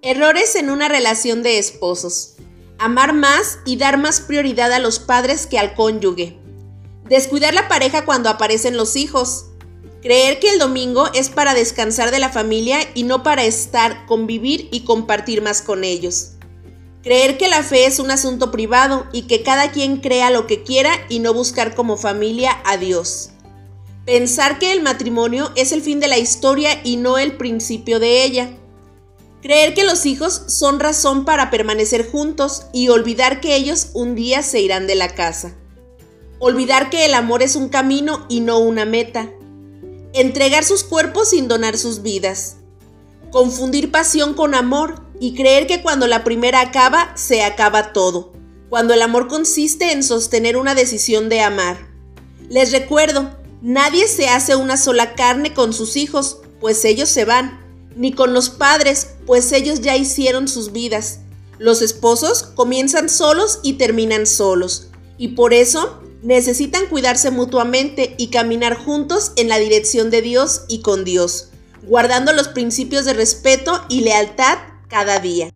Errores en una relación de esposos. Amar más y dar más prioridad a los padres que al cónyuge. Descuidar la pareja cuando aparecen los hijos. Creer que el domingo es para descansar de la familia y no para estar, convivir y compartir más con ellos. Creer que la fe es un asunto privado y que cada quien crea lo que quiera y no buscar como familia a Dios. Pensar que el matrimonio es el fin de la historia y no el principio de ella. Creer que los hijos son razón para permanecer juntos y olvidar que ellos un día se irán de la casa. Olvidar que el amor es un camino y no una meta. Entregar sus cuerpos sin donar sus vidas. Confundir pasión con amor y creer que cuando la primera acaba, se acaba todo. Cuando el amor consiste en sostener una decisión de amar. Les recuerdo, nadie se hace una sola carne con sus hijos, pues ellos se van ni con los padres, pues ellos ya hicieron sus vidas. Los esposos comienzan solos y terminan solos, y por eso necesitan cuidarse mutuamente y caminar juntos en la dirección de Dios y con Dios, guardando los principios de respeto y lealtad cada día.